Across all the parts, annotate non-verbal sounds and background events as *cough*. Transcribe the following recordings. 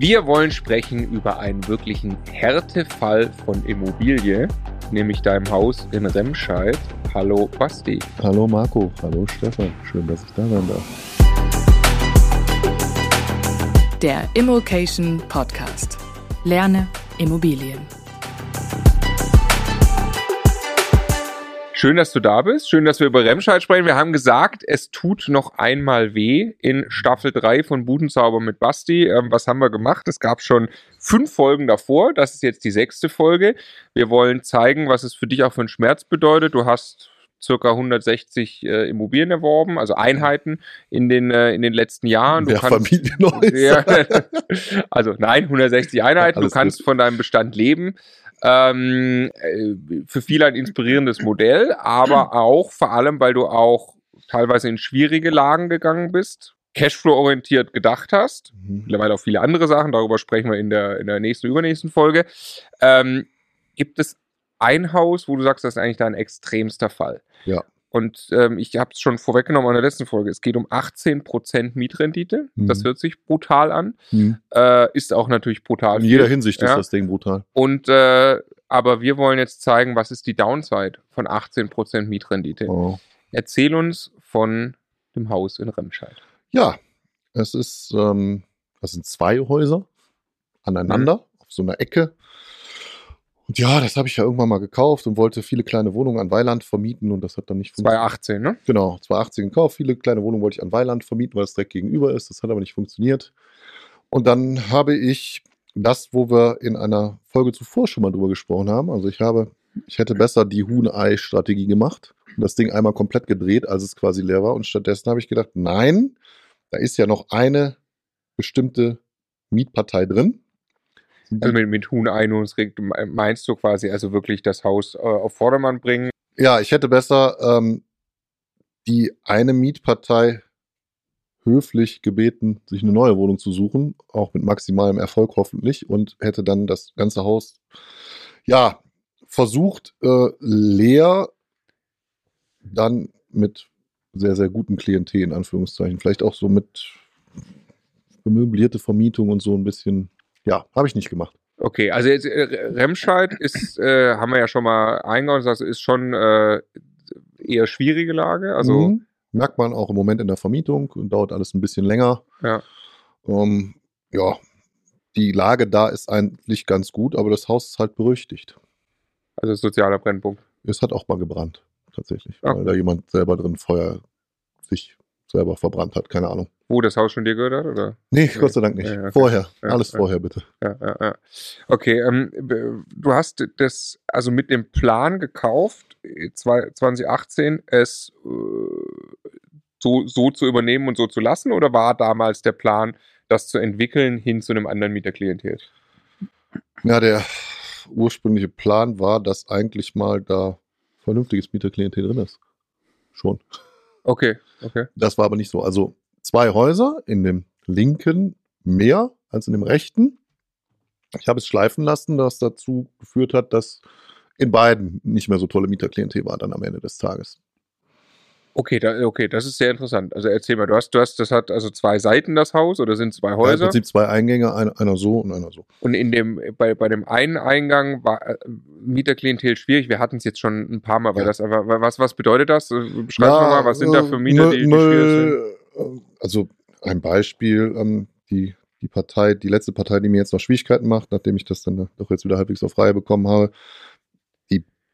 Wir wollen sprechen über einen wirklichen Härtefall von Immobilie, nämlich deinem Haus in Remscheid. Hallo Basti. Hallo Marco, hallo Stefan, schön, dass ich da sein darf. Der Immokation Podcast. Lerne Immobilien. Schön, dass du da bist. Schön, dass wir über Remscheid sprechen. Wir haben gesagt, es tut noch einmal weh in Staffel 3 von Budenzauber mit Basti. Ähm, was haben wir gemacht? Es gab schon fünf Folgen davor. Das ist jetzt die sechste Folge. Wir wollen zeigen, was es für dich auch für einen Schmerz bedeutet. Du hast circa 160 äh, Immobilien erworben, also Einheiten in den, äh, in den letzten Jahren. Du Wer kannst, *laughs* ja, also nein, 160 Einheiten. Ja, du kannst gut. von deinem Bestand leben. Ähm, äh, für viele ein inspirierendes Modell, aber *clears throat* auch vor allem, weil du auch teilweise in schwierige Lagen gegangen bist, Cashflow-orientiert gedacht hast, mhm. mittlerweile auch viele andere Sachen, darüber sprechen wir in der, in der nächsten, übernächsten Folge. Ähm, gibt es ein Haus, wo du sagst, das ist eigentlich dein extremster Fall? Ja. Und ähm, ich habe es schon vorweggenommen in der letzten Folge. Es geht um 18% Mietrendite. Mhm. Das hört sich brutal an. Mhm. Äh, ist auch natürlich brutal. In jeder Hinsicht ja. ist das Ding brutal. Und äh, aber wir wollen jetzt zeigen, was ist die Downside von 18% Mietrendite. Oh. Erzähl uns von dem Haus in Remscheid. Ja, es ist, ähm, das sind zwei Häuser aneinander mhm. auf so einer Ecke. Und ja, das habe ich ja irgendwann mal gekauft und wollte viele kleine Wohnungen an Weiland vermieten und das hat dann nicht funktioniert. 2018, ne? Genau, 2018 gekauft. Viele kleine Wohnungen wollte ich an Weiland vermieten, weil es direkt gegenüber ist. Das hat aber nicht funktioniert. Und dann habe ich das, wo wir in einer Folge zuvor schon mal drüber gesprochen haben. Also ich habe, ich hätte besser die Huhn-Ei-Strategie gemacht und das Ding einmal komplett gedreht, als es quasi leer war. Und stattdessen habe ich gedacht, nein, da ist ja noch eine bestimmte Mietpartei drin also mit, mit Huhn-Einungsrecht meinst du quasi also wirklich das Haus äh, auf Vordermann bringen? Ja, ich hätte besser ähm, die eine Mietpartei höflich gebeten, sich eine neue Wohnung zu suchen, auch mit maximalem Erfolg hoffentlich, und hätte dann das ganze Haus, ja, versucht, äh, leer, dann mit sehr, sehr guten Klientel, in Anführungszeichen. Vielleicht auch so mit möblierte Vermietung und so ein bisschen ja, habe ich nicht gemacht. Okay, also jetzt, äh, Remscheid ist, *laughs* äh, haben wir ja schon mal eingehauen, das ist schon äh, eher schwierige Lage. Also mhm. merkt man auch im Moment in der Vermietung und dauert alles ein bisschen länger. Ja. Ähm, ja, die Lage da ist eigentlich ganz gut, aber das Haus ist halt berüchtigt. Also sozialer Brennpunkt. Es hat auch mal gebrannt, tatsächlich, okay. weil da jemand selber drin Feuer sich selber verbrannt hat, keine Ahnung. Wo das Haus schon dir gehört hat, oder? Nee, Gott sei Dank nicht. Ja, okay. Vorher. Ja, Alles ja. vorher, bitte. Ja, ja, ja. Okay, ähm, du hast das also mit dem Plan gekauft, 2018 es äh, so, so zu übernehmen und so zu lassen, oder war damals der Plan, das zu entwickeln hin zu einem anderen Mieterklientel? Ja, der ursprüngliche Plan war, dass eigentlich mal da vernünftiges Mieterklientel drin ist. Schon. Okay, okay. Das war aber nicht so. Also zwei Häuser in dem linken mehr als in dem rechten. Ich habe es schleifen lassen, das dazu geführt hat, dass in beiden nicht mehr so tolle Mieterklientel war dann am Ende des Tages. Okay, da, okay, das ist sehr interessant. Also erzähl mal, du hast, du hast, das hat also zwei Seiten das Haus oder sind zwei Häuser? Ja, Im Prinzip zwei Eingänge, ein, einer so und einer so. Und in dem, bei, bei dem einen Eingang war äh, Mieterklientel schwierig. Wir hatten es jetzt schon ein paar Mal, weil ja. das einfach, was, was bedeutet das? Beschreib ja, mal, was sind da für Mieter, die, die schwierig sind? Also ein Beispiel, ähm, die, die Partei, die letzte Partei, die mir jetzt noch Schwierigkeiten macht, nachdem ich das dann doch jetzt wieder halbwegs auf Reihe bekommen habe,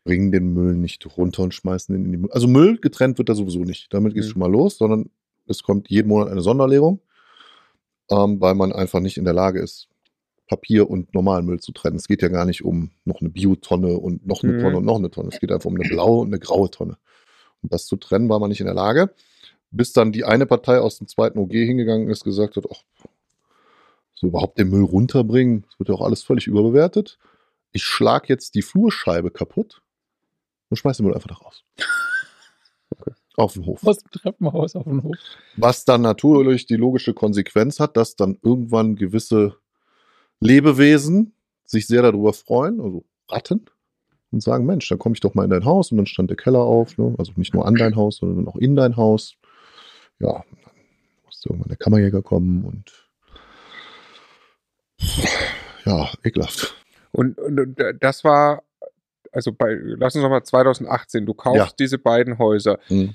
bringen den Müll nicht runter und schmeißen ihn in die Müll. Also Müll getrennt wird da sowieso nicht. Damit geht es mhm. schon mal los, sondern es kommt jeden Monat eine Sonderlegung, ähm, weil man einfach nicht in der Lage ist, Papier und normalen Müll zu trennen. Es geht ja gar nicht um noch eine Biotonne und noch eine mhm. Tonne und noch eine Tonne. Es geht einfach um eine blaue und eine graue Tonne. Und das zu trennen war man nicht in der Lage, bis dann die eine Partei aus dem zweiten OG hingegangen ist, gesagt hat, ach, so überhaupt den Müll runterbringen, das wird ja auch alles völlig überbewertet. Ich schlage jetzt die Flurscheibe kaputt und schmeißt den Müll einfach da raus. Okay. *laughs* Auf den Hof. Aus dem Treppenhaus auf den Hof. Was dann natürlich die logische Konsequenz hat, dass dann irgendwann gewisse Lebewesen sich sehr darüber freuen, also Ratten, und sagen, Mensch, dann komme ich doch mal in dein Haus und dann stand der Keller auf, ne? also nicht nur an dein Haus, sondern auch in dein Haus. Ja, dann musste irgendwann der Kammerjäger kommen und ja, ekelhaft. Und, und das war, also bei, lass uns nochmal 2018, du kaufst Ja. diese beiden Häuser. Hm.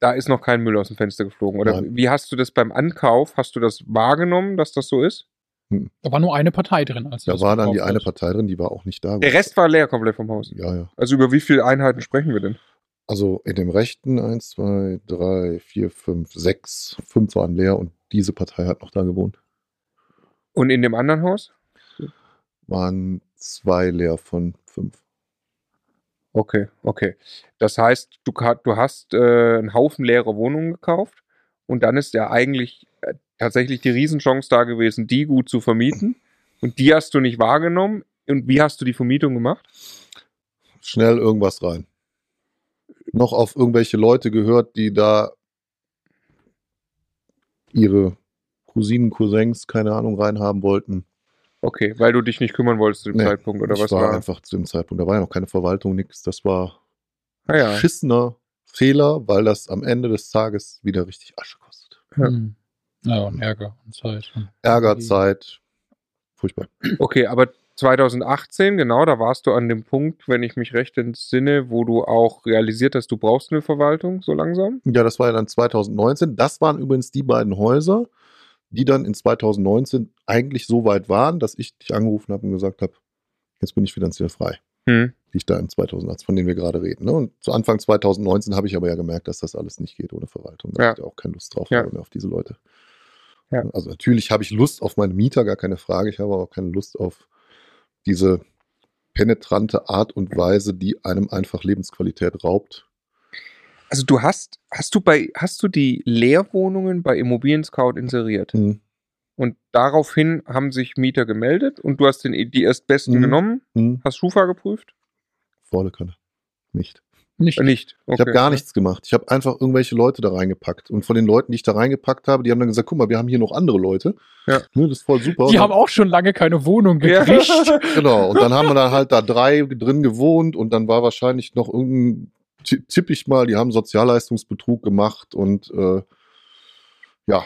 Da ist noch kein Müll aus dem Fenster geflogen. Oder Nein. wie hast du das beim Ankauf? Hast du das wahrgenommen, dass das so ist? Da war nur eine Partei drin. Als Da war dann die eine. Partei drin, die war auch nicht da. Der Rest war leer komplett vom Haus. Ja, ja. Also über wie viele Einheiten sprechen wir denn? Also in dem rechten 1, 2, 3, 4, 5, 6. Fünf waren leer und diese Partei hat noch da gewohnt. Und in dem anderen Haus? Waren zwei leer von fünf. Okay, okay. Das heißt, du, du hast äh, einen Haufen leere Wohnungen gekauft und dann ist ja eigentlich äh, tatsächlich die Riesenchance da gewesen, die gut zu vermieten. Und die hast du nicht wahrgenommen. Und wie hast du die Vermietung gemacht? Schnell irgendwas rein. Noch auf irgendwelche Leute gehört, die da ihre Cousinen, Cousins, keine Ahnung, reinhaben wollten. Okay, weil du dich nicht kümmern wolltest zu dem Nee, Zeitpunkt oder ich was war, war? einfach zu dem Zeitpunkt, da war ja noch keine Verwaltung, nichts. Das war Ah, ja. schissener Fehler, weil das am Ende des Tages wieder richtig Asche kostet. Ja. Hm. Ja, und Ärger und Zeit. Ärger, Energie. Zeit, furchtbar. Okay, aber 2018, genau, da warst du an dem Punkt, wenn ich mich recht entsinne, wo du auch realisiert hast, du brauchst eine Verwaltung so langsam. Ja, das war ja dann 2019. Das waren übrigens die beiden Häuser, die dann in 2019 eigentlich so weit waren, dass ich dich angerufen habe und gesagt habe, jetzt bin ich finanziell frei. Hm. Die ich da in 2018, von denen wir gerade reden. Ne? Und zu Anfang 2019 habe ich aber ja gemerkt, dass das alles nicht geht ohne Verwaltung. Da Ja. habe ich auch keine Lust drauf Ja. mehr auf diese Leute. Ja. Also natürlich habe ich Lust auf meine Mieter, gar keine Frage. Ich habe aber auch keine Lust auf diese penetrante Art und Weise, die einem einfach Lebensqualität raubt. Also du hast, hast du bei, hast du die Leerwohnungen bei Immobilien Scout inseriert? Hm. Und daraufhin haben sich Mieter gemeldet und du hast den, die erstbesten Mhm. genommen, Hm. hast Schufa geprüft? Volle Kanne. Nicht. Nicht. Nicht. Okay. Ich habe gar nichts gemacht. Ich habe einfach irgendwelche Leute da reingepackt. Und von den Leuten, die ich da reingepackt habe, die haben dann gesagt, guck mal, wir haben hier noch andere Leute. Ja. Ne, das ist voll super. Die Und haben auch schon lange keine Wohnung Ja. gekriegt. *laughs* Genau. Und dann haben wir dann halt da drei drin gewohnt und dann war wahrscheinlich noch irgendein, ti- tipp ich mal, die haben Sozialleistungsbetrug gemacht und äh, ja,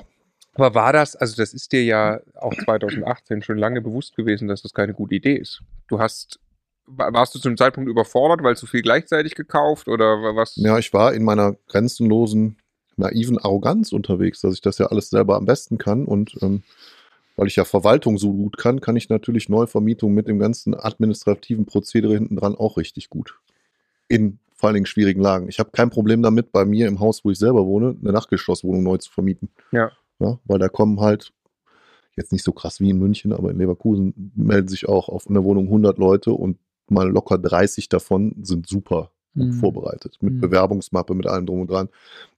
Aber war das, also das ist dir ja auch 2018 schon lange bewusst gewesen, dass das keine gute Idee ist. Du hast, warst du zu dem Zeitpunkt überfordert, weil zu viel gleichzeitig gekauft oder wa- was? ja, ich war in meiner grenzenlosen, naiven Arroganz unterwegs, dass ich das ja alles selber am besten kann und ähm, weil ich ja Verwaltung so gut kann, kann ich natürlich Neuvermietung mit dem ganzen administrativen Prozedere hinten dran auch richtig gut. In vor allen Dingen schwierigen Lagen. Ich habe kein Problem damit, bei mir im Haus, wo ich selber wohne, eine Nachgeschosswohnung neu zu vermieten. Ja. ja. Weil da kommen halt, jetzt nicht so krass wie in München, aber in Leverkusen melden sich auch auf einer Wohnung 100 Leute und mal locker 30 davon sind super Hm. vorbereitet. Mit Mhm. Bewerbungsmappe, mit allem drum und dran.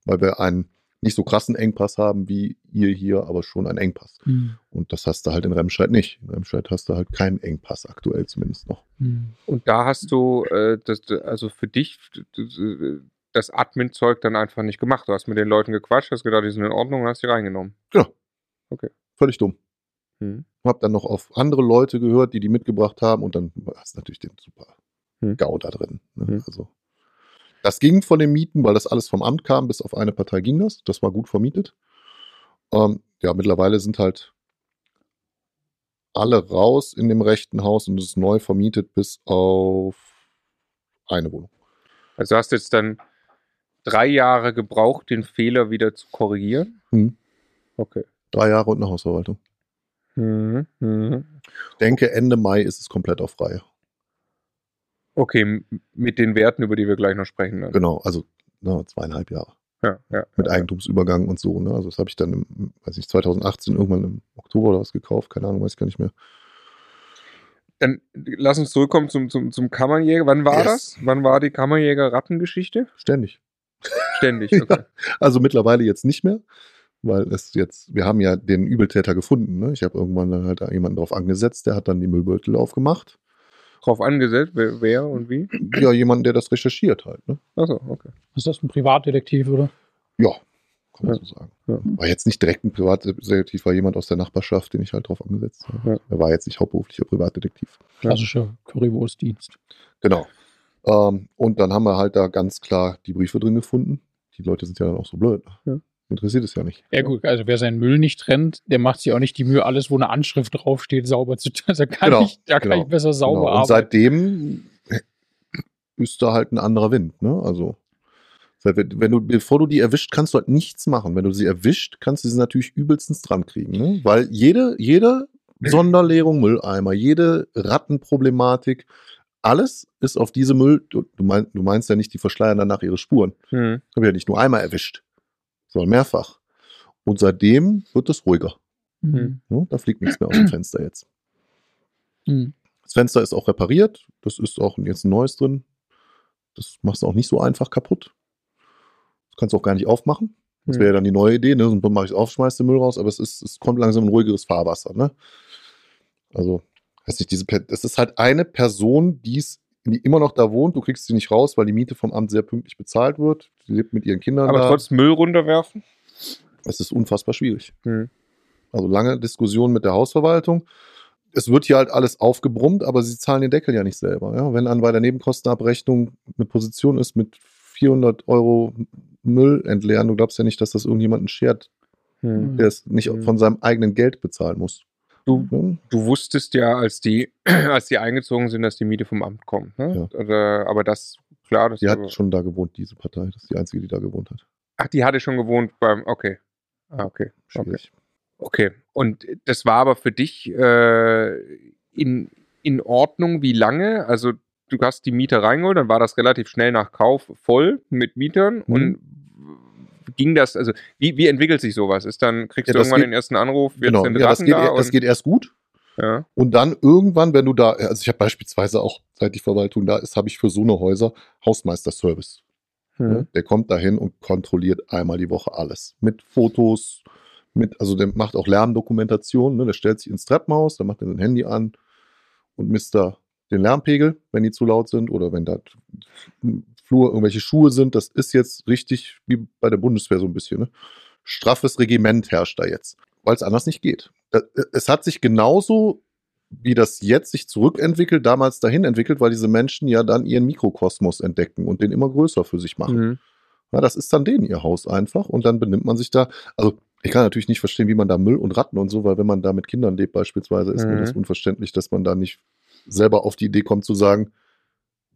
Weil wir einen nicht so krassen Engpass haben wie ihr hier, aber schon einen Engpass. Hm. Und das hast du halt in Remscheid nicht. In Remscheid hast du halt keinen Engpass aktuell zumindest noch. Hm. Und da hast du, äh, das, also für dich, das Admin-Zeug dann einfach nicht gemacht. Du hast mit den Leuten gequatscht, hast gedacht, die sind in Ordnung und hast die reingenommen. Völlig dumm. Hm. Hab dann noch auf andere Leute gehört, die die mitgebracht haben und dann hast du natürlich den super Hm. GAU da drin. Ne? Hm. Also das ging von den Mieten, weil das alles vom Amt kam, bis auf eine Partei ging das. Das war gut vermietet. Ähm, ja, mittlerweile sind halt alle raus in dem rechten Haus und es ist neu vermietet bis auf eine Wohnung. Also hast jetzt dann drei Jahre gebraucht, den Fehler wieder zu korrigieren. Hm. Okay. Drei Jahre und eine Hausverwaltung. Mhm. Ich denke, Ende Mai ist es komplett auf Reihe. Okay, mit den Werten, über die wir gleich noch sprechen. Dann. Genau, also na, zweieinhalb Jahre. Ja, ja, mit ja. Eigentumsübergang und so. Ne? Also das habe ich dann, im, weiß nicht, 2018 irgendwann im Oktober oder was gekauft, keine Ahnung, weiß ich gar nicht mehr. Dann lass uns zurückkommen zum, zum, zum Kammerjäger. Wann war Yes. das? Wann war die Kammerjäger-Rattengeschichte? Ständig. Ständig, *laughs* okay. Also mittlerweile jetzt nicht mehr, weil es jetzt, wir haben ja den Übeltäter gefunden. Ne? Ich habe irgendwann dann halt jemanden drauf angesetzt, der hat dann die Müllbeutel aufgemacht. Drauf angesetzt, wer, wer und wie? Ja, jemanden, der das recherchiert halt. Ne? Achso, okay. Ist das ein Privatdetektiv, oder? Ja, kann man Ja. so sagen. Ja. War jetzt nicht direkt ein Privatdetektiv, war jemand aus der Nachbarschaft, den ich halt drauf angesetzt habe. Ja. Er war jetzt nicht hauptberuflicher Privatdetektiv. Klassischer Currywurstdienst. Genau. Ähm, und dann haben wir halt da ganz klar die Briefe drin gefunden. Die Leute sind ja dann auch so blöd. ne? Interessiert es ja nicht. Ja gut, also wer seinen Müll nicht trennt, der macht sich auch nicht die Mühe, alles, wo eine Anschrift draufsteht, sauber zu trennen. Da kann, Genau, ich, da kann genau, ich besser sauber Genau. Und arbeiten. seitdem ist da halt ein anderer Wind, ne? Also, wenn du, bevor du die erwischt, kannst du halt nichts machen. Wenn du sie erwischt, kannst du sie natürlich übelstens dran kriegen, ne? Weil jede, jede Sonderleerung Mülleimer, jede Rattenproblematik, alles ist auf diese Müll, du, du, mein, du meinst ja nicht, die verschleiern danach ihre Spuren. Hm. Habe ich ja nicht nur einmal erwischt, sondern mehrfach. Und seitdem wird es ruhiger. Mhm. Ne? Da fliegt nichts mehr aus dem Fenster jetzt. Mhm. Das Fenster ist auch repariert. Das ist auch jetzt ein neues drin. Das machst du auch nicht so einfach kaputt. Das kannst du auch gar nicht aufmachen. Das Hm. wäre ja dann die neue Idee. Ne? So mache ich auf, schmeiß den Müll raus, aber es, ist, es kommt langsam ein ruhigeres Fahrwasser. Ne? Also, weiß nicht, diese, das ist halt eine Person, die ist die immer noch da wohnt. Du kriegst sie nicht raus, weil die Miete vom Amt sehr pünktlich bezahlt wird. Sie lebt mit ihren Kindern Aber da. trotzdem Müll runterwerfen? Es ist unfassbar schwierig. Hm. Also lange Diskussionen mit der Hausverwaltung. Es wird hier halt alles aufgebrummt, aber sie zahlen den Deckel ja nicht selber. Ja? Wenn dann bei der Nebenkostenabrechnung eine Position ist mit 400 Euro Müll entleeren, du glaubst ja nicht, dass das irgendjemanden schert, Hm. der es nicht Mhm. von seinem eigenen Geld bezahlen muss. Du, Ja? du wusstest ja, als die, *clears throat* als die eingezogen sind, dass die Miete vom Amt kommt. Ne? Oder, aber das, klar, das Die hat schon da gewohnt, diese Partei. Das ist die einzige, die da gewohnt hat. Ach, die hatte schon gewohnt beim, okay. Ah, okay. Okay. Schwierig. Okay. Und das war aber für dich äh, in, in Ordnung, wie lange? Also du hast die Mieter reingeholt, dann war das relativ schnell nach Kauf voll mit Mietern Mhm. und ging das, also wie, wie entwickelt sich sowas? Ist dann, kriegst Ja, du das irgendwann geht- den ersten Anruf, jetzt Genau, ja, das, geht, da das und- geht erst gut. ja. Und dann irgendwann, wenn du da, also ich habe beispielsweise auch, seit die Verwaltung da ist, habe ich für so eine Häuser Hausmeisterservice. Hm. Ne? Der kommt dahin und kontrolliert einmal die Woche alles. Mit Fotos, mit, also der macht auch Lärmdokumentation, ne? der stellt sich ins Treppenhaus, dann macht er sein Handy an und misst da den Lärmpegel, wenn die zu laut sind oder wenn da Flur irgendwelche Schuhe sind. Das ist jetzt richtig wie bei der Bundeswehr so ein bisschen. Ne? Straffes Regiment herrscht da jetzt, weil es anders nicht geht. Da- Es hat sich genauso wie das jetzt sich zurückentwickelt, damals dahin entwickelt, weil diese Menschen ja dann ihren Mikrokosmos entdecken und den immer größer für sich machen. Mhm. Ja, das ist dann denen ihr Haus einfach und dann benimmt man sich da. Also ich kann natürlich nicht verstehen, wie man da Müll und Ratten und so, weil wenn man da mit Kindern lebt beispielsweise, ist mir Mhm. das unverständlich, dass man da nicht selber auf die Idee kommt zu sagen,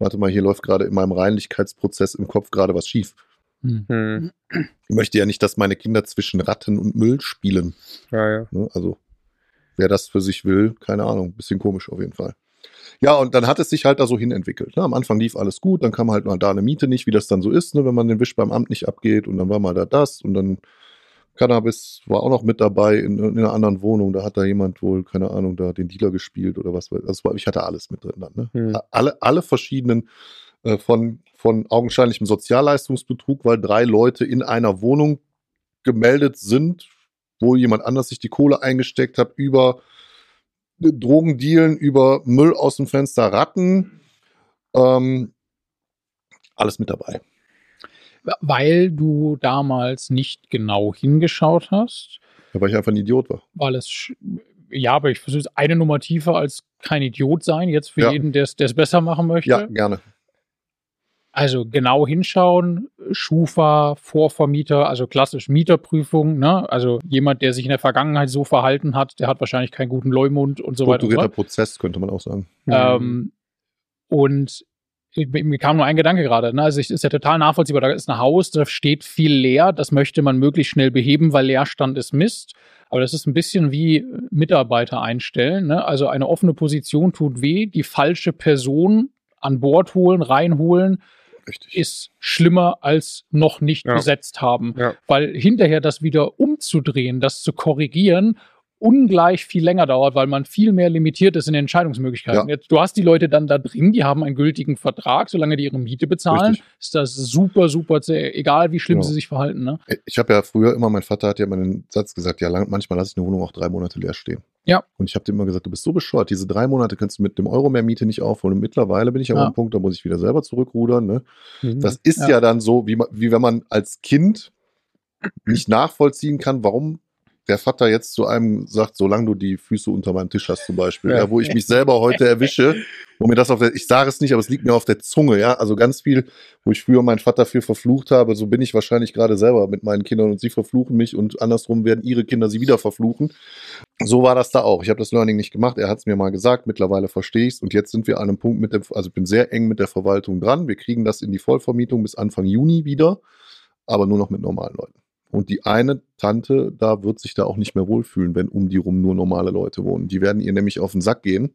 warte mal, hier läuft gerade in meinem Reinlichkeitsprozess im Kopf gerade was schief. Hm. Hm. Ich möchte ja nicht, dass meine Kinder zwischen Ratten und Müll spielen. Ja, ja. Ne? Also wer das für sich will, keine Ahnung, bisschen komisch auf jeden Fall. Ja, und dann hat es sich halt da so hinentwickelt. Ne? Am Anfang lief alles gut, dann kam halt mal da eine Miete nicht, wie das dann so ist, ne? wenn man den Wisch beim Amt nicht abgeht und dann war mal da das und dann Cannabis war auch noch mit dabei in, in einer anderen Wohnung. Da hat da jemand wohl, keine Ahnung, da den Dealer gespielt oder was. war, ich hatte alles mit drin dann. Ne? Hm. Alle, alle verschiedenen äh, von, von augenscheinlichem Sozialleistungsbetrug, weil drei Leute in einer Wohnung gemeldet sind, wo jemand anders sich die Kohle eingesteckt hat, über Drogendealen, über Müll aus dem Fenster, Ratten. Ähm, alles mit dabei. Weil du damals nicht genau hingeschaut hast, Ja, weil ich einfach ein Idiot war. weil es, ja, aber ich versuche es eine Nummer tiefer als kein Idiot sein, jetzt für Ja. jeden, der es besser machen möchte. Ja, gerne. Also genau hinschauen, Schufa, Vorvermieter, also klassisch Mieterprüfung, ne? Also jemand, der sich in der Vergangenheit so verhalten hat, der hat wahrscheinlich keinen guten Leumund und so weiter. Strukturierter. Prozess, könnte man auch sagen. Ähm, und mir kam nur ein Gedanke gerade. Ne? Also es ist ja total nachvollziehbar. Da ist ein Haus, da steht viel leer. Das möchte man möglichst schnell beheben, weil Leerstand ist Mist. Aber das ist ein bisschen wie Mitarbeiter einstellen. Ne? Also eine offene Position tut weh. Die falsche Person an Bord holen, reinholen, Richtig. ist schlimmer als noch nicht Ja. besetzt haben. Ja. Weil hinterher das wieder umzudrehen, das zu korrigieren, ungleich viel länger dauert, weil man viel mehr limitiert ist in den Entscheidungsmöglichkeiten. Ja. Jetzt, du hast die Leute dann da drin, die haben einen gültigen Vertrag, solange die ihre Miete bezahlen, Richtig. ist das super, super, zäh, egal wie schlimm Genau. sie sich verhalten. Ne? Ich habe ja früher immer, mein Vater hat ja mal einen Satz gesagt, ja, lang, manchmal lasse ich eine Wohnung auch drei Monate leer stehen. Ja. Und ich habe dem immer gesagt, du bist so bescheuert, diese drei Monate kannst du mit dem Euro mehr Miete nicht aufholen. Und mittlerweile bin ich an Ja. einem Punkt, da muss ich wieder selber zurückrudern. Ne? Mhm. Das ist ja. Ja. dann so, wie, wie wenn man als Kind nicht nachvollziehen kann, warum der Vater jetzt zu einem sagt, solange du die Füße unter meinem Tisch hast zum Beispiel, ja. ja wo ich mich selber heute erwische, wo mir das auf der, ich sage es nicht, aber es liegt mir auf der Zunge, ja, also ganz viel, wo ich früher meinen Vater für verflucht habe, so bin ich wahrscheinlich gerade selber mit meinen Kindern und sie verfluchen mich und andersrum werden ihre Kinder sie wieder verfluchen. So war das da auch. Ich habe das Learning nicht gemacht, er hat es mir mal gesagt, mittlerweile verstehe ich es und jetzt sind wir an einem Punkt mit dem, also ich bin sehr eng mit der Verwaltung dran, wir kriegen das in die Vollvermietung bis Anfang Juni wieder, aber nur noch mit normalen Leuten. Und die eine Tante, da wird sich da auch nicht mehr wohlfühlen, wenn um die rum nur normale Leute wohnen. Die werden ihr nämlich auf den Sack gehen,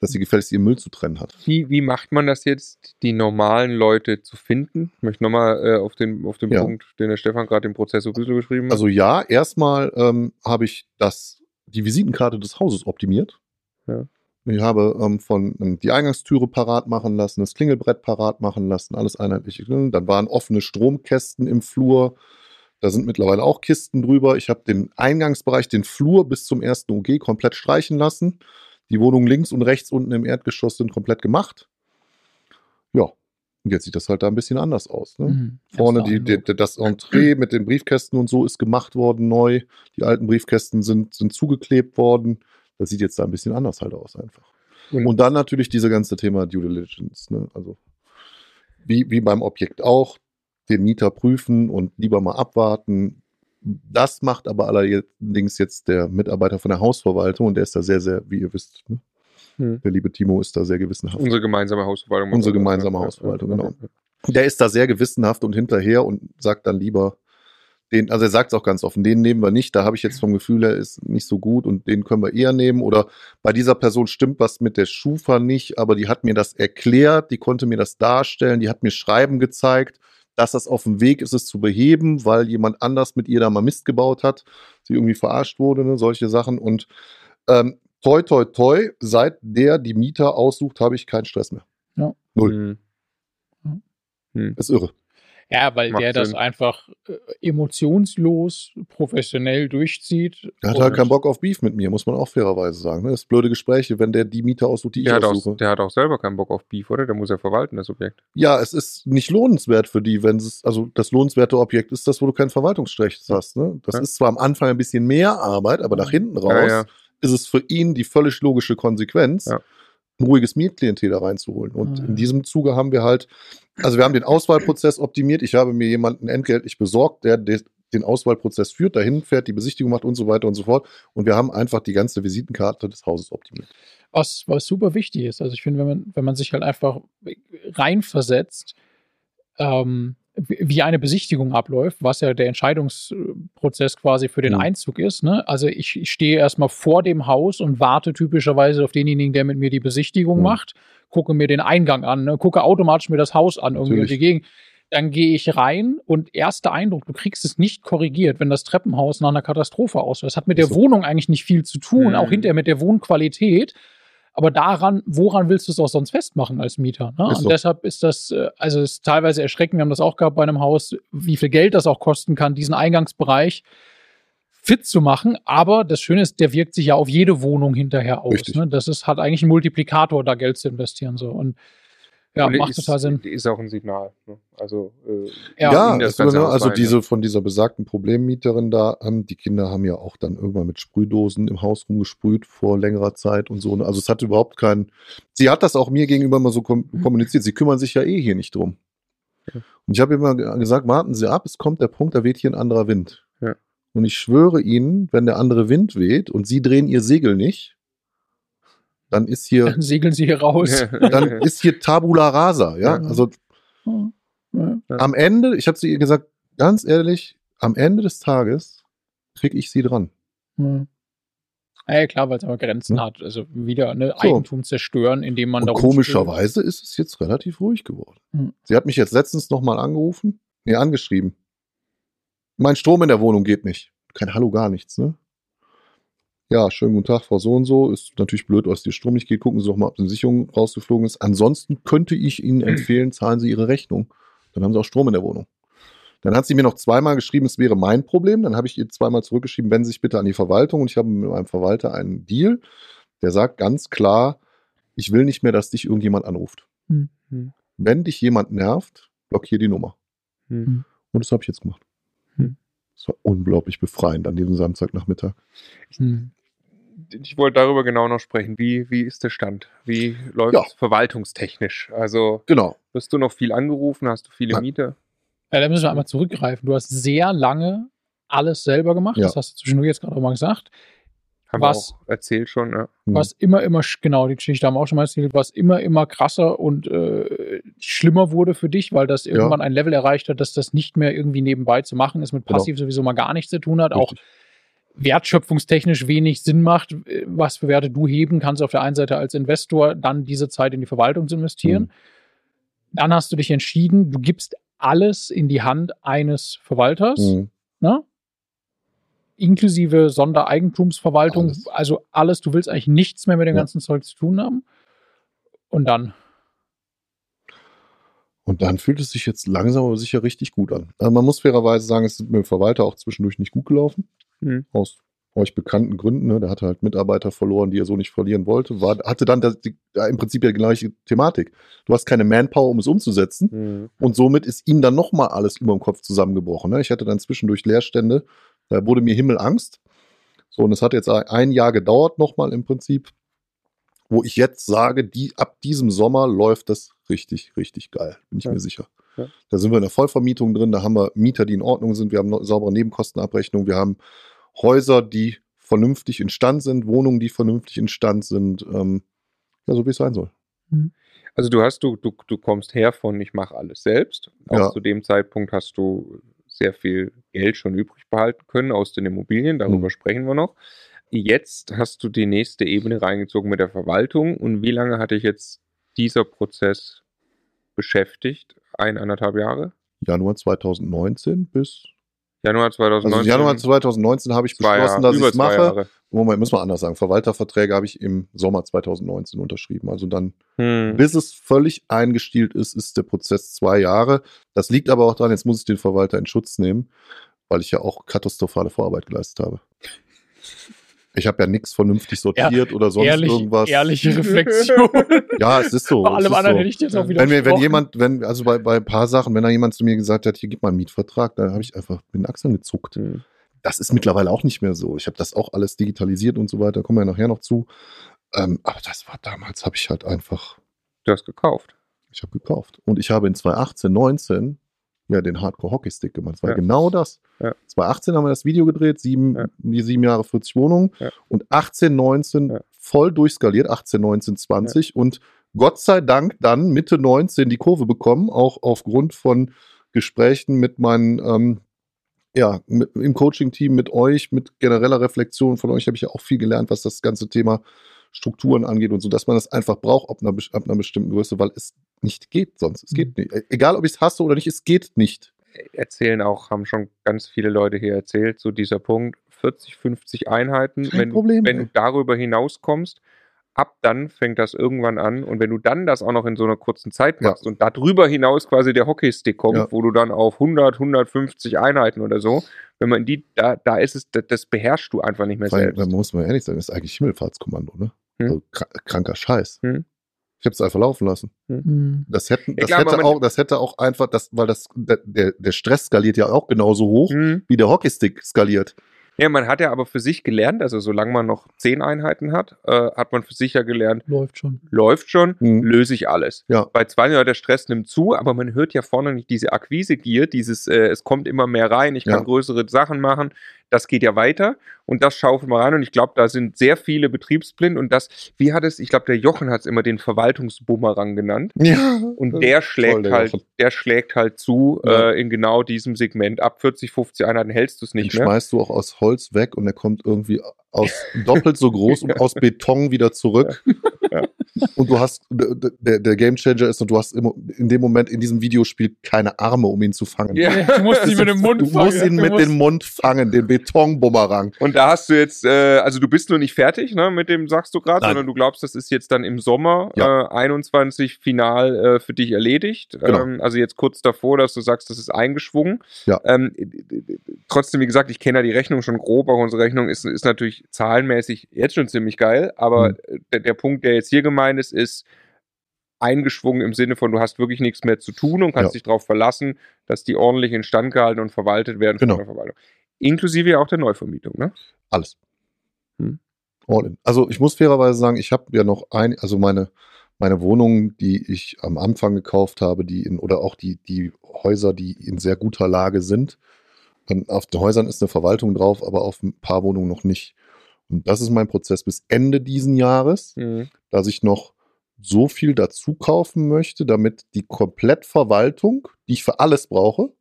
dass sie gefälligst ihren Müll zu trennen hat. Wie, wie macht man das jetzt, die normalen Leute zu finden? Ich möchte nochmal äh, auf den, auf den ja. Punkt, den der Stefan gerade im Prozess so ein bisschen beschrieben hat. Also ja, erstmal ähm, habe ich das, die Visitenkarte des Hauses optimiert. Ja. Ich habe ähm, von ähm, die Eingangstüre parat machen lassen, das Klingelbrett parat machen lassen, alles einheitlich. Dann waren offene Stromkästen im Flur da sind mittlerweile auch Kisten drüber. Ich habe den Eingangsbereich, den Flur bis zum ersten UG komplett streichen lassen. Die Wohnungen links und rechts unten im Erdgeschoss sind komplett gemacht. Ja, und jetzt sieht das halt da ein bisschen anders aus. Ne? Mhm, Vorne die, die, das Entree mit den Briefkästen und so ist gemacht worden neu. Die alten Briefkästen sind, sind zugeklebt worden. Das sieht jetzt da ein bisschen anders halt aus einfach. Und, und dann natürlich diese ganze Thema Due Diligence. Ne? Also wie, wie beim Objekt auch den Mieter prüfen und lieber mal abwarten. Das macht aber allerdings jetzt der Mitarbeiter von der Hausverwaltung und der ist da sehr, sehr, wie ihr wisst, ne? hm. der liebe Timo ist da sehr gewissenhaft. Unsere gemeinsame Hausverwaltung. Unsere gemeinsame Hausverwaltung, genau. Der ist da sehr gewissenhaft und hinterher und sagt dann lieber, den, also er sagt es auch ganz offen, den nehmen wir nicht, da habe ich jetzt vom Gefühl, er ist nicht so gut und den können wir eher nehmen. Oder bei dieser Person stimmt was mit der Schufa nicht, aber die hat mir das erklärt, die konnte mir das darstellen, die hat mir Schreiben gezeigt dass das auf dem Weg ist, es zu beheben, weil jemand anders mit ihr da mal Mist gebaut hat, sie irgendwie verarscht wurde, ne, solche Sachen. Und ähm, toi, toi, toi, seit der die Mieter aussucht, habe ich keinen Stress mehr. Ja. Null. Mhm. Mhm. Ist irre. Ja, weil Macht der Sinn. das einfach äh, emotionslos, professionell durchzieht. Der hat halt keinen Bock auf Beef mit mir, muss man auch fairerweise sagen. Ne? Das ist blöde Gespräche, wenn der die Mieter aussucht, die der ich aussuche. Auch, der hat auch selber keinen Bock auf Beef, oder? Der muss ja verwalten, das Objekt. Ja, es ist nicht lohnenswert für die, wenn es, also das lohnenswerte Objekt ist das, wo du kein Verwaltungsrecht hast. Ne? Das ja. ist zwar am Anfang ein bisschen mehr Arbeit, aber nach hinten raus ja, ja. ist es für ihn die völlig logische Konsequenz. Ja ruhiges Mietklientel da reinzuholen. Und mhm. in diesem Zuge haben wir halt, also wir haben den Auswahlprozess optimiert. Ich habe mir jemanden entgeltlich besorgt, der den Auswahlprozess führt, dahin fährt, die Besichtigung macht und so weiter und so fort. Und wir haben einfach die ganze Visitenkarte des Hauses optimiert. Was, was super wichtig ist. Also ich finde, wenn man, wenn man sich halt einfach reinversetzt, ähm, wie eine Besichtigung abläuft, was ja der Entscheidungsprozess quasi für den ja. Einzug ist. Ne? Also ich, ich stehe erstmal vor dem Haus und warte typischerweise auf denjenigen, der mit mir die Besichtigung ja. macht, gucke mir den Eingang an, ne? gucke automatisch mir das Haus an, irgendwie Natürlich. die Gegend. Dann gehe ich rein und erster Eindruck, du kriegst es nicht korrigiert, wenn das Treppenhaus nach einer Katastrophe aussieht. Das hat mit der so. Wohnung eigentlich nicht viel zu tun, mhm. auch hinterher mit der Wohnqualität. Aber daran, woran willst du es auch sonst festmachen als Mieter? Ne? Und so. deshalb ist das, äh, also es ist teilweise erschreckend, wir haben das auch gehabt bei einem Haus, wie viel Geld das auch kosten kann, diesen Eingangsbereich fit zu machen. Aber das Schöne ist, der wirkt sich ja auf jede Wohnung hinterher aus. Ne? Das ist, hat eigentlich einen Multiplikator, da Geld zu investieren. So. Und ja, macht ist, total Sinn. Ist auch ein Signal. Ne? Also, äh, ja, ja ist, ne, also diese von dieser besagten Problemmieterin da, ähm, die Kinder haben ja auch dann irgendwann mit Sprühdosen im Haus rumgesprüht vor längerer Zeit und so. Ne? Also es hat überhaupt keinen. Sie hat das auch mir gegenüber mal so kom mhm. kommuniziert. Sie kümmern sich ja eh hier nicht drum. Ja. Und ich habe immer gesagt, warten Sie ab, es kommt der Punkt, da weht hier ein anderer Wind. Ja. Und ich schwöre Ihnen, wenn der andere Wind weht und Sie drehen Ihr Segel nicht, dann ist hier. Dann segeln sie hier raus. *laughs* Dann ist hier Tabula Rasa, ja. Also am Ende, ich habe zu ihr gesagt, ganz ehrlich, am Ende des Tages kriege ich sie dran. Ja. Ja, klar, weil es aber Grenzen ja. hat. Also wieder eine so. Eigentum zerstören, indem man Und da Komischerweise ist es jetzt relativ ruhig geworden. Hm. Sie hat mich jetzt letztens nochmal angerufen, nee, angeschrieben. Mein Strom in der Wohnung geht nicht. Kein Hallo, gar nichts, ne? Ja, schönen guten Tag, Frau so und so. Ist natürlich blöd, dass die Strom nicht geht. Gucken Sie doch mal, ob die Sicherung rausgeflogen ist. Ansonsten könnte ich Ihnen *clears throat* empfehlen, zahlen Sie Ihre Rechnung. Dann haben Sie auch Strom in der Wohnung. Dann hat sie mir noch zweimal geschrieben, es wäre mein Problem. Dann habe ich ihr zweimal zurückgeschrieben, wenden Sie sich bitte an die Verwaltung. Und ich habe mit meinem Verwalter einen Deal, der sagt ganz klar, ich will nicht mehr, dass dich irgendjemand anruft. Mhm. Wenn dich jemand nervt, blockier die Nummer. Mhm. Und das habe ich jetzt gemacht. Mhm. Es war unglaublich befreiend an diesem Samstagnachmittag. Hm. Ich wollte darüber genau noch sprechen. Wie, wie ist der Stand? Wie läuft es ja. verwaltungstechnisch? Also, genau. wirst du noch viel angerufen? Hast du viele Nein. Miete? Ja, da müssen wir einmal zurückgreifen. Du hast sehr lange alles selber gemacht. Ja. Das hast du zwischendurch jetzt gerade auch mal gesagt. Haben was, wir auch erzählt schon, ja. Mhm. Was immer, immer, genau, die Geschichte haben wir auch schon mal erzählt, was immer, immer krasser und äh, schlimmer wurde für dich, weil das irgendwann ja. ein Level erreicht hat, dass das nicht mehr irgendwie nebenbei zu machen ist, mit genau. Passiv genau. sowieso mal gar nichts zu tun hat. Richtig. Auch wertschöpfungstechnisch wenig Sinn macht, äh, was für Werte du heben kannst auf der einen Seite als Investor, dann diese Zeit in die Verwaltung zu investieren. Mhm. Dann hast du dich entschieden, du gibst alles in die Hand eines Verwalters. Mhm. Ne? inklusive Sondereigentumsverwaltung, alles. also alles, du willst eigentlich nichts mehr mit dem ja. ganzen Zeug zu tun haben. Und dann. Und dann fühlt es sich jetzt langsam aber sicher richtig gut an. Also man muss fairerweise sagen, es ist mit dem Verwalter auch zwischendurch nicht gut gelaufen. Mhm. Aus euch bekannten Gründen. Ne? Der hatte halt Mitarbeiter verloren, die er so nicht verlieren wollte. War, hatte dann das, die, ja, im Prinzip ja die gleiche Thematik. Du hast keine Manpower, um es umzusetzen. Mhm. Und somit ist ihm dann nochmal alles über dem Kopf zusammengebrochen. Ne? Ich hatte dann zwischendurch Leerstände. Da wurde mir Himmelangst. So, und es hat jetzt ein Jahr gedauert nochmal im Prinzip, wo ich jetzt sage, die, ab diesem Sommer läuft das richtig, richtig geil. Bin ich ja. mir sicher. Ja. Da sind wir in der Vollvermietung drin, da haben wir Mieter, die in Ordnung sind, wir haben saubere Nebenkostenabrechnung, wir haben Häuser, die vernünftig in Stand sind, Wohnungen, die vernünftig in Stand sind. Ähm, ja, so wie es sein soll. Mhm. Also du hast, du, du, du kommst her von ich mache alles selbst. Auch ja. zu dem Zeitpunkt hast du sehr viel Geld schon übrig behalten können aus den Immobilien, darüber mhm. sprechen wir noch. Jetzt hast du die nächste Ebene reingezogen mit der Verwaltung und wie lange hat dich jetzt dieser Prozess beschäftigt? Ein, anderthalb Jahre? Januar 2019 bis Januar 2019. Also Januar 2019 habe ich beschlossen, Jahre, dass ich es mache. Jahre. Moment, muss man anders sagen. Verwalterverträge habe ich im Sommer 2019 unterschrieben. Also dann, hm. bis es völlig eingestielt ist, ist der Prozess zwei Jahre. Das liegt aber auch daran, jetzt muss ich den Verwalter in Schutz nehmen, weil ich ja auch katastrophale Vorarbeit geleistet habe. Ich habe ja nichts vernünftig sortiert ja, oder sonst ehrlich, irgendwas. Ehrliche *laughs* Reflexion. ja, es ist so. Bei allem anderen so. hätte ich jetzt auch wieder wenn, wenn jemand, wenn, also bei, bei ein paar Sachen, wenn da jemand zu mir gesagt hat, hier gib mal einen Mietvertrag, dann habe ich einfach mit den Achseln gezuckt. Mhm. Das ist mittlerweile auch nicht mehr so. Ich habe das auch alles digitalisiert und so weiter, kommen wir ja nachher noch zu. Ähm, aber das war damals, habe ich halt einfach. Du hast gekauft. Ich habe gekauft. Und ich habe in 2018, 19 ja, den Hardcore-Hockey-Stick gemacht. Das war ja. genau das. Ja. 2018 haben wir das Video gedreht, sieben, ja. die sieben Jahre 40 Wohnungen und 18, 19 ja. voll durchskaliert, 18, 19, 20 und Gott sei Dank dann Mitte 19 die Kurve bekommen, auch aufgrund von Gesprächen mit meinen, ähm, ja, mit, im Coaching-Team, mit euch, mit genereller Reflexion von euch habe ich ja auch viel gelernt, was das ganze Thema Strukturen angeht und so, dass man das einfach braucht ab einer, ab einer bestimmten Größe, weil es nicht geht sonst. Es geht mhm. nicht. E-, egal, ob ich es hasse oder nicht, es geht nicht. Erzählen auch, haben schon ganz viele Leute hier erzählt, so dieser Punkt, 40, 50 Einheiten, Kein wenn, Problem, wenn du darüber hinauskommst, ab dann fängt das irgendwann an. Und wenn du dann das auch noch in so einer kurzen Zeit machst ja. und darüber hinaus quasi der Hockeystick kommt, ja. wo du dann auf 100, 150 Einheiten oder so, wenn man die, da, da ist es, das, das beherrschst du einfach nicht mehr Weil, selbst. Da muss man ehrlich sagen, das ist eigentlich Himmelfahrtskommando, ne? Hm. Also, kranker Scheiß. Hm. Ich habe es einfach laufen lassen. Hm. hm. Das, hätten, das, ja, klar, hätte auch, das hätte auch einfach, das, weil das, der, der Stress skaliert ja auch genauso hoch, hm. wie der Hockeystick skaliert. Ja, man hat ja aber für sich gelernt, also solange man noch zehn Einheiten hat, äh, hat man für sich ja gelernt. Läuft schon. Läuft schon, mhm. löse ich alles. Ja. Bei zwei Jahren der Stress nimmt zu, aber man hört ja vorne nicht diese Akquise-Gier, dieses, äh, es kommt immer mehr rein, ich kann ja. größere Sachen machen das geht ja weiter und das schaufelt mal rein und ich glaube, da sind sehr viele betriebsblind und das, wie hat es, ich glaube, der Jochen hat es immer den Verwaltungsbumerang genannt. Ja. Und der schlägt der halt, der schlägt halt zu ja. äh, in genau diesem Segment. Ab 40, 50 Einheiten hältst du es nicht den mehr. schmeißt du auch aus Holz weg und er kommt irgendwie aus doppelt so groß und *laughs* aus Beton wieder zurück. Ja. Und du hast, der, der Game Changer ist und du hast in dem Moment in diesem Videospiel keine Arme, um ihn zu fangen. Ja, du musst ihn *laughs* mit dem Mund fangen. Du musst ihn mit dem Mund fangen, den Betonbumerang. Und da hast du jetzt, äh, also du bist nur nicht fertig, ne, mit dem sagst du gerade, sondern du glaubst, das ist jetzt dann im Sommer ja. äh, 21 final äh, für dich erledigt. Genau. Ähm, also jetzt kurz davor, dass du sagst, das ist eingeschwungen. Ja. Ähm, trotzdem, wie gesagt, ich kenne ja die Rechnung schon grob, auch unsere Rechnung ist, ist natürlich zahlenmäßig jetzt schon ziemlich geil, aber mhm. der, der Punkt, der jetzt hier gemeint ist, ist, eingeschwungen im Sinne von, du hast wirklich nichts mehr zu tun und kannst ja. dich darauf verlassen, dass die ordentlich instand gehalten und verwaltet werden genau. von der Verwaltung. Inklusive ja auch der Neuvermietung, ne? Alles. Hm. All in. Also ich muss fairerweise sagen, ich habe ja noch ein, also meine, meine Wohnungen, die ich am Anfang gekauft habe, die in, oder auch die, die Häuser, die in sehr guter Lage sind. Auf den Häusern ist eine Verwaltung drauf, aber auf ein paar Wohnungen noch nicht. Und das ist mein Prozess bis Ende diesen Jahres, mhm. dass ich noch so viel dazu kaufen möchte, damit die Komplettverwaltung, die ich für alles brauche,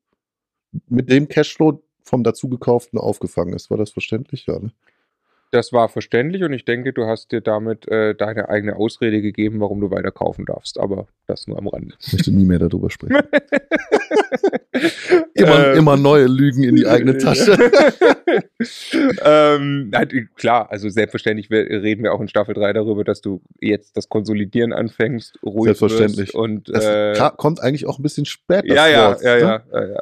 mit dem Cashflow vom dazugekauften aufgefangen ist. War das verständlich? Ja, ne? Das war verständlich und ich denke, du hast dir damit äh, deine eigene Ausrede gegeben, warum du weiter kaufen darfst. Aber das nur am Rande. Ich möchte nie mehr darüber sprechen. *laughs* immer, ähm, immer neue Lügen in die eigene Tasche. *laughs* ähm, klar, also selbstverständlich reden wir auch in Staffel 3 darüber, dass du jetzt das Konsolidieren anfängst, ruhig Selbstverständlich. und das äh, kommt eigentlich auch ein bisschen spät. Ja, ja, Wort, ja, ne? ja, ja, ja,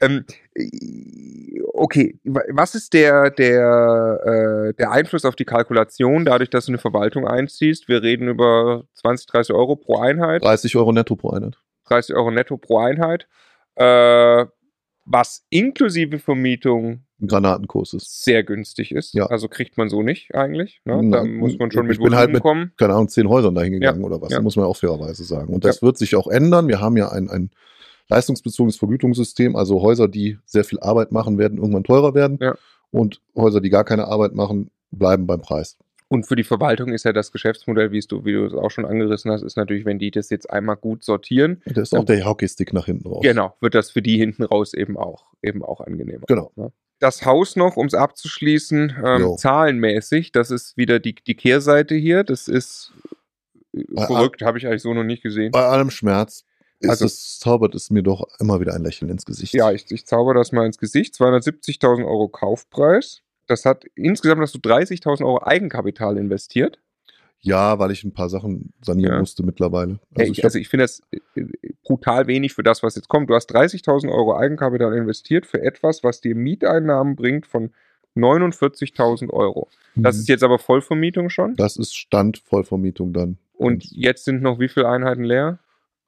ähm, okay, was ist der, der, äh, der Einfluss auf die Kalkulation, dadurch, dass du eine Verwaltung einziehst? Wir reden über 20, 30 Euro pro Einheit. 30 Euro netto pro Einheit. 30 Euro netto pro Einheit. Äh, was inklusive Vermietung Granatenkurs ist. Sehr günstig ist. Ja. Also kriegt man so nicht eigentlich. Ne? Da muss man schon mit ich bin halt mit, kommen. Keine Ahnung, zehn Häusern dahin gegangen ja. oder was. Ja. muss man auch fairerweise sagen. Und das wird sich auch ändern. Wir haben ja ein, ein leistungsbezogenes Vergütungssystem. Also Häuser, die sehr viel Arbeit machen, werden irgendwann teurer werden. Und Häuser, die gar keine Arbeit machen, bleiben beim Preis. Und für die Verwaltung ist ja das Geschäftsmodell, wie du, wie du es auch schon angerissen hast, ist natürlich, wenn die das jetzt einmal gut sortieren. Das ist auch der Hockeystick nach hinten raus. Genau, wird das für die hinten raus eben auch, eben auch angenehmer. Genau. Ne? Das Haus noch, um es abzuschließen, ähm, zahlenmäßig, das ist wieder die, die Kehrseite hier. Das ist bei verrückt, habe ich eigentlich so noch nicht gesehen. Bei allem Schmerz ist also, es, zaubert es mir doch immer wieder ein Lächeln ins Gesicht. Ja, ich, ich zauber das mal ins Gesicht. 270.000 Euro Kaufpreis. Das hat insgesamt hast du 30.000 Euro Eigenkapital investiert. Ja, weil ich ein paar Sachen sanieren ja. musste mittlerweile. Also, ja, ich, also ich finde das äh, brutal wenig für das, was jetzt kommt. Du hast 30.000 Euro Eigenkapital investiert für etwas, was dir Mieteinnahmen bringt von 49.000 Euro. Das mhm. ist jetzt aber Vollvermietung schon? Das ist Stand Vollvermietung dann. Und jetzt sind noch wie viele Einheiten leer?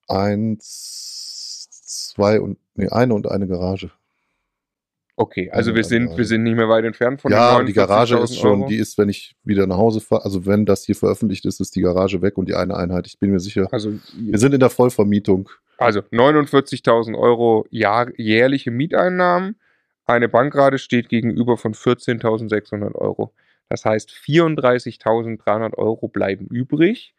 Eins, zwei und, nee, eine und eine Garage. Okay, also wir sind, wir sind nicht mehr weit entfernt von ja, den Ja, die Garage ist schon, Euro. die ist, wenn ich wieder nach Hause fahre, also wenn das hier veröffentlicht ist, ist die Garage weg und die eine Einheit, ich bin mir sicher. Also wir sind in der Vollvermietung. Also 49.000 Euro Jahr, jährliche Mieteinnahmen. Eine Bankrate steht gegenüber von 14.600 Euro. Das heißt, 34.300 Euro bleiben übrig.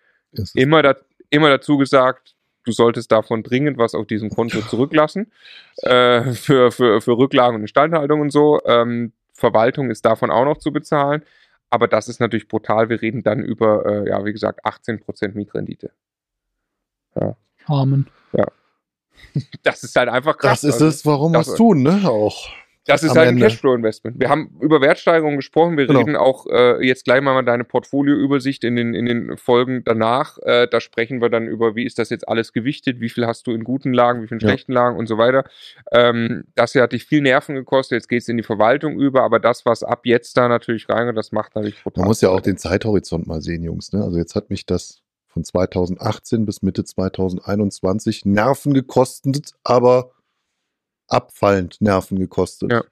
Immer, da, immer dazu gesagt, du solltest davon dringend was auf diesem Konto *laughs* zurücklassen äh, für, für, für Rücklagen und Instandhaltung und so. Ähm, Verwaltung ist davon auch noch zu bezahlen. Aber das ist natürlich brutal. Wir reden dann über, äh, ja, wie gesagt, 18% Mietrendite. Ja. Amen. Ja. *laughs* Das ist halt einfach krass. Das ist also, es, warum wir es tun, ne? Auch. Das ist halt ein Cashflow-Investment. Wir haben über Wertsteigerungen gesprochen. Wir genau. reden auch äh, jetzt gleich mal deine Portfolioübersicht in den, in den Folgen danach. Äh, da sprechen wir dann über, wie ist das jetzt alles gewichtet, wie viel hast du in guten Lagen, wie viel in ja. schlechten Lagen und so weiter. Ähm, das hier hat dich viel Nerven gekostet. Jetzt geht es in die Verwaltung über, aber das, was ab jetzt da natürlich reingeht, das macht natürlich total. Man muss ja auch den Zeithorizont mal sehen, Jungs. Ne? Also jetzt hat mich das von 2018 bis Mitte 2021 Nerven gekostet, aber abfallend Nerven gekostet. Ja.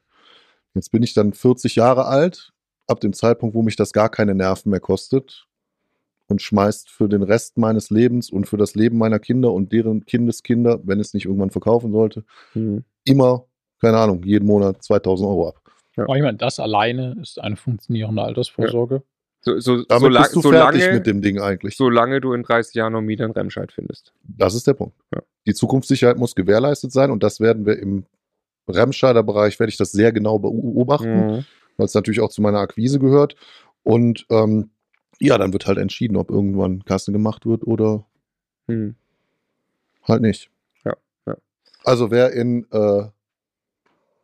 Jetzt bin ich dann 40 Jahre alt, ab dem Zeitpunkt, wo mich das gar keine Nerven mehr kostet und schmeißt für den Rest meines Lebens und für das Leben meiner Kinder und deren Kindeskinder, wenn es nicht irgendwann verkaufen sollte, mhm. immer, keine Ahnung, jeden Monat 2000 Euro ab. Ja. Aber ich meine, das alleine ist eine funktionierende Altersvorsorge. Ja. So, so, Damit so lang, bist du so fertig lange, mit dem Ding eigentlich. Solange du in 30 Jahren noch wieder einen Remscheid findest. Das ist der Punkt. Ja. Die Zukunftssicherheit muss gewährleistet sein und das werden wir im Remscheider Bereich, werde ich das sehr genau beobachten, mhm. weil es natürlich auch zu meiner Akquise gehört. Und ähm, ja, dann wird halt entschieden, ob irgendwann Kasse gemacht wird oder mhm. halt nicht. Ja, ja. Also wer in äh,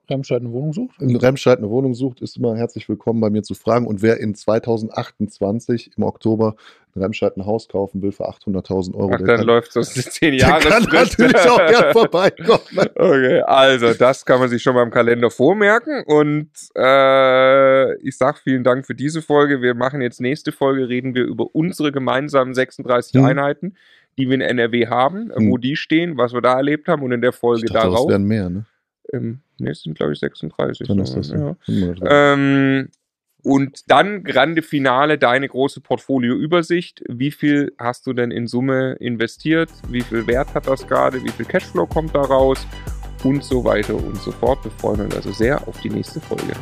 Remscheid eine Wohnung sucht? In Remscheid eine Wohnung sucht, ist immer herzlich willkommen bei mir zu fragen. Und wer in 2028 im Oktober in Remscheid ein Haus kaufen will für 800.000 Euro, Ach, dann läuft es zehn Jahre. Der *laughs* kann natürlich auch gern vorbeikommen. Okay, also das kann man sich schon mal im Kalender vormerken. Und äh, ich sage vielen Dank für diese Folge. Wir machen jetzt nächste Folge, reden wir über unsere gemeinsamen 36 hm. Einheiten, die wir in NRW haben, hm. wo die stehen, was wir da erlebt haben und in der Folge ich dachte, darauf. Das wären mehr, ne? Ähm, Ne, es sind, glaube ich, 36. Dann ist das ja. Ähm, und dann grande Finale, deine große Portfolioübersicht. Wie viel hast du denn in Summe investiert? Wie viel Wert hat das gerade? Wie viel Cashflow kommt da raus? Und so weiter und so fort. Wir freuen uns also sehr auf die nächste Folge.